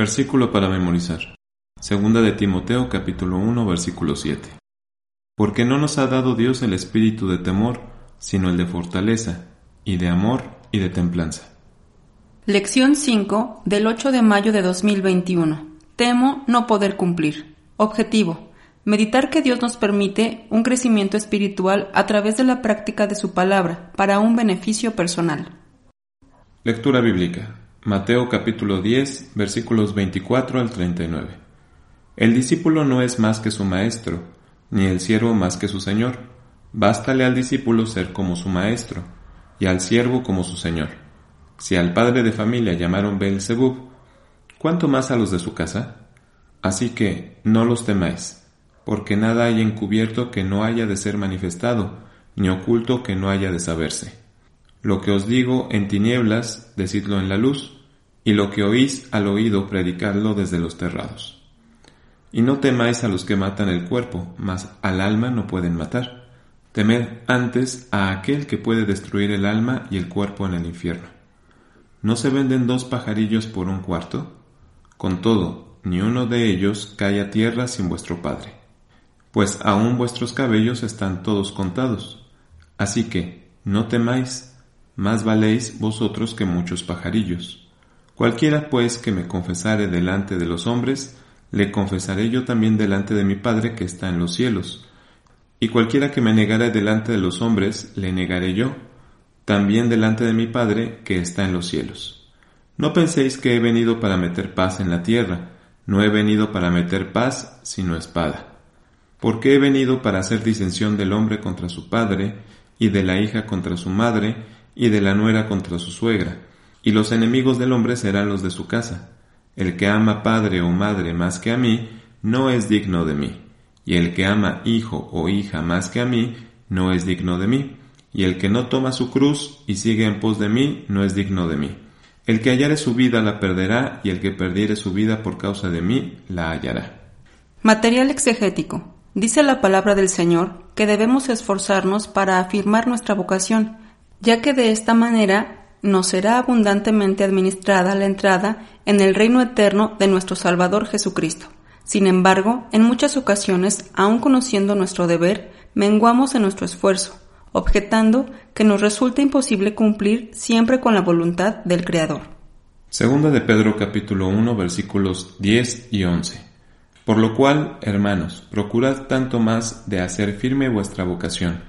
Versículo para memorizar. Segunda de Timoteo capítulo 1 versículo 7. Porque no nos ha dado Dios el espíritu de temor, sino el de fortaleza, y de amor y de templanza. Lección 5 del 8 de mayo de 2021. Temo no poder cumplir. Objetivo. Meditar que Dios nos permite un crecimiento espiritual a través de la práctica de su palabra para un beneficio personal. Lectura bíblica. Mateo capítulo 10 versículos 24 al 39. El discípulo no es más que su maestro, ni el siervo más que su señor. Bástale al discípulo ser como su maestro, y al siervo como su señor. Si al padre de familia llamaron Beelzebub, ¿cuánto más a los de su casa? Así que no los temáis, porque nada hay encubierto que no haya de ser manifestado, ni oculto que no haya de saberse. Lo que os digo en tinieblas, decidlo en la luz, y lo que oís al oído, predicadlo desde los terrados. Y no temáis a los que matan el cuerpo, mas al alma no pueden matar. Temed antes a aquel que puede destruir el alma y el cuerpo en el infierno. ¿No se venden dos pajarillos por un cuarto? Con todo, ni uno de ellos cae a tierra sin vuestro Padre. Pues aún vuestros cabellos están todos contados. Así que, no temáis, más valéis vosotros que muchos pajarillos. Cualquiera pues que me confesare delante de los hombres, le confesaré yo también delante de mi Padre que está en los cielos. Y cualquiera que me negare delante de los hombres, le negaré yo, también delante de mi Padre que está en los cielos. No penséis que he venido para meter paz en la tierra, no he venido para meter paz, sino espada. Porque he venido para hacer disensión del hombre contra su padre, y de la hija contra su madre, y de la nuera contra su suegra, y los enemigos del hombre serán los de su casa. El que ama padre o madre más que a mí, no es digno de mí, y el que ama hijo o hija más que a mí, no es digno de mí, y el que no toma su cruz y sigue en pos de mí, no es digno de mí. El que hallare su vida la perderá, y el que perdiere su vida por causa de mí, la hallará. Material exegético. Dice la palabra del Señor que debemos esforzarnos para afirmar nuestra vocación, ya que de esta manera nos será abundantemente administrada la entrada en el reino eterno de nuestro Salvador Jesucristo. Sin embargo, en muchas ocasiones, aun conociendo nuestro deber, menguamos en nuestro esfuerzo, objetando que nos resulta imposible cumplir siempre con la voluntad del Creador. Segunda de Pedro capítulo 1 versículos 10 y 11. Por lo cual, hermanos, procurad tanto más de hacer firme vuestra vocación,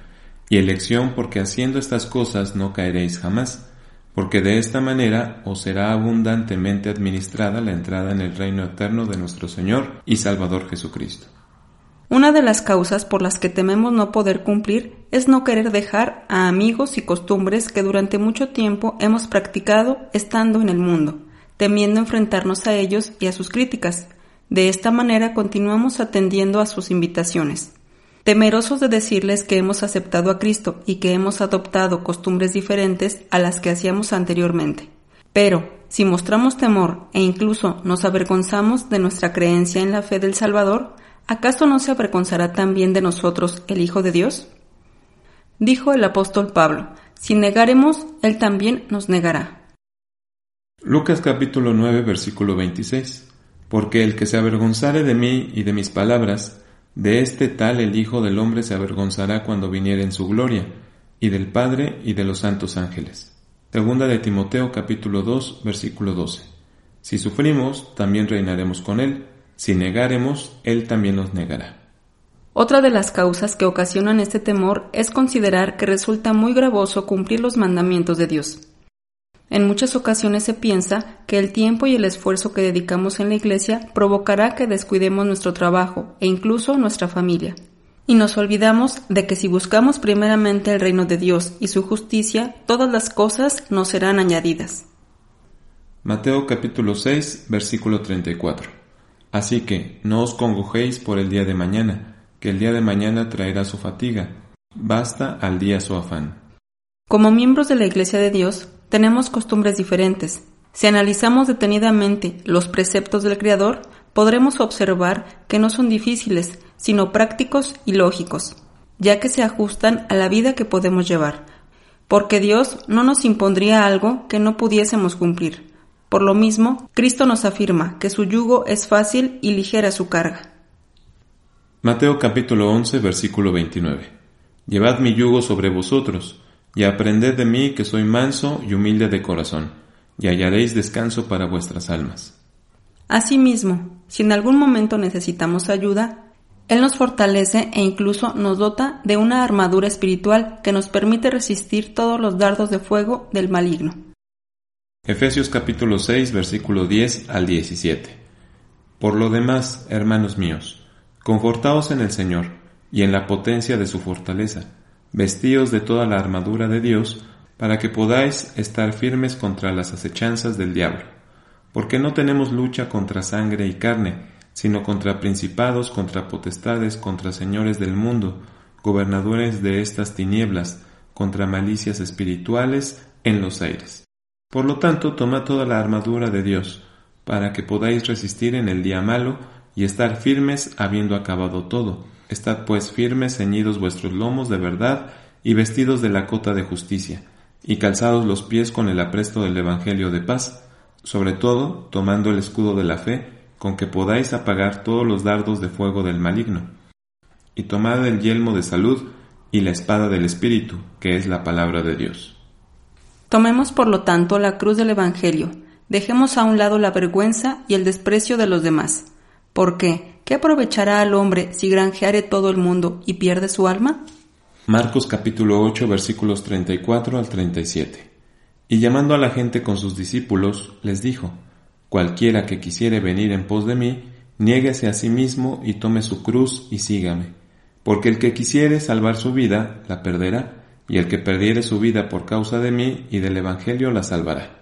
y elección porque haciendo estas cosas no caeréis jamás, porque de esta manera os será abundantemente administrada la entrada en el reino eterno de nuestro Señor y Salvador Jesucristo. Una de las causas por las que tememos no poder cumplir es no querer dejar a amigos y costumbres que durante mucho tiempo hemos practicado estando en el mundo, temiendo enfrentarnos a ellos y a sus críticas. De esta manera continuamos atendiendo a sus invitaciones temerosos de decirles que hemos aceptado a Cristo y que hemos adoptado costumbres diferentes a las que hacíamos anteriormente. Pero, si mostramos temor e incluso nos avergonzamos de nuestra creencia en la fe del Salvador, ¿acaso no se avergonzará también de nosotros el Hijo de Dios? Dijo el apóstol Pablo, si negaremos, Él también nos negará. Lucas capítulo 9 versículo 26 Porque el que se avergonzare de mí y de mis palabras, de este tal el Hijo del Hombre se avergonzará cuando viniere en su gloria, y del Padre y de los santos ángeles. Segunda de Timoteo capítulo 2 versículo 12. Si sufrimos, también reinaremos con Él. Si negaremos, Él también nos negará. Otra de las causas que ocasionan este temor es considerar que resulta muy gravoso cumplir los mandamientos de Dios. En muchas ocasiones se piensa que el tiempo y el esfuerzo que dedicamos en la iglesia provocará que descuidemos nuestro trabajo e incluso nuestra familia. Y nos olvidamos de que si buscamos primeramente el reino de Dios y su justicia, todas las cosas nos serán añadidas. Mateo capítulo 6, versículo 34. Así que no os congojéis por el día de mañana, que el día de mañana traerá su fatiga. Basta al día su afán. Como miembros de la Iglesia de Dios, tenemos costumbres diferentes. Si analizamos detenidamente los preceptos del Creador, podremos observar que no son difíciles, sino prácticos y lógicos, ya que se ajustan a la vida que podemos llevar, porque Dios no nos impondría algo que no pudiésemos cumplir. Por lo mismo, Cristo nos afirma que su yugo es fácil y ligera su carga. Mateo capítulo 11 versículo 29. Llevad mi yugo sobre vosotros, y aprended de mí que soy manso y humilde de corazón, y hallaréis descanso para vuestras almas. Asimismo, si en algún momento necesitamos ayuda, Él nos fortalece e incluso nos dota de una armadura espiritual que nos permite resistir todos los dardos de fuego del maligno. Efesios capítulo 6 versículo 10 al 17. Por lo demás, hermanos míos, confortaos en el Señor y en la potencia de su fortaleza, vestíos de toda la armadura de Dios, para que podáis estar firmes contra las acechanzas del diablo, porque no tenemos lucha contra sangre y carne, sino contra principados, contra potestades, contra señores del mundo, gobernadores de estas tinieblas, contra malicias espirituales en los aires. Por lo tanto, toma toda la armadura de Dios, para que podáis resistir en el día malo y estar firmes habiendo acabado todo. Estad pues firmes, ceñidos vuestros lomos de verdad y vestidos de la cota de justicia, y calzados los pies con el apresto del Evangelio de paz, sobre todo tomando el escudo de la fe, con que podáis apagar todos los dardos de fuego del maligno. Y tomad el yelmo de salud y la espada del Espíritu, que es la palabra de Dios. Tomemos por lo tanto la cruz del Evangelio, dejemos a un lado la vergüenza y el desprecio de los demás. ¿Por qué? ¿Qué aprovechará al hombre si granjeare todo el mundo y pierde su alma? Marcos capítulo 8 versículos 34 al 37. Y llamando a la gente con sus discípulos, les dijo, Cualquiera que quisiere venir en pos de mí, niéguese a sí mismo y tome su cruz y sígame. Porque el que quisiere salvar su vida, la perderá y el que perdiere su vida por causa de mí y del Evangelio la salvará.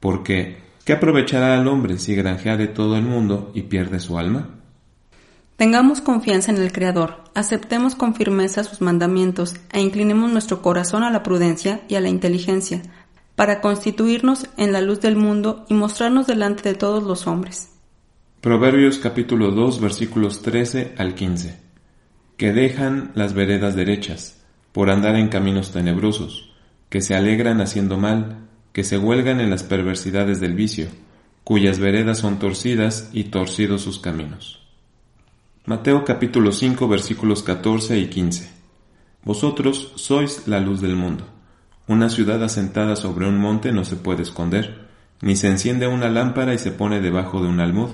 Porque, ¿qué aprovechará al hombre si granjeare todo el mundo y pierde su alma? Tengamos confianza en el Creador, aceptemos con firmeza sus mandamientos e inclinemos nuestro corazón a la prudencia y a la inteligencia, para constituirnos en la luz del mundo y mostrarnos delante de todos los hombres. Proverbios capítulo 2 versículos 13 al 15. Que dejan las veredas derechas por andar en caminos tenebrosos, que se alegran haciendo mal, que se huelgan en las perversidades del vicio, cuyas veredas son torcidas y torcidos sus caminos. Mateo capítulo 5 versículos 14 y 15. Vosotros sois la luz del mundo. Una ciudad asentada sobre un monte no se puede esconder, ni se enciende una lámpara y se pone debajo de un almud,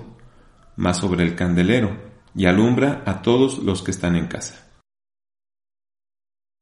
mas sobre el candelero, y alumbra a todos los que están en casa.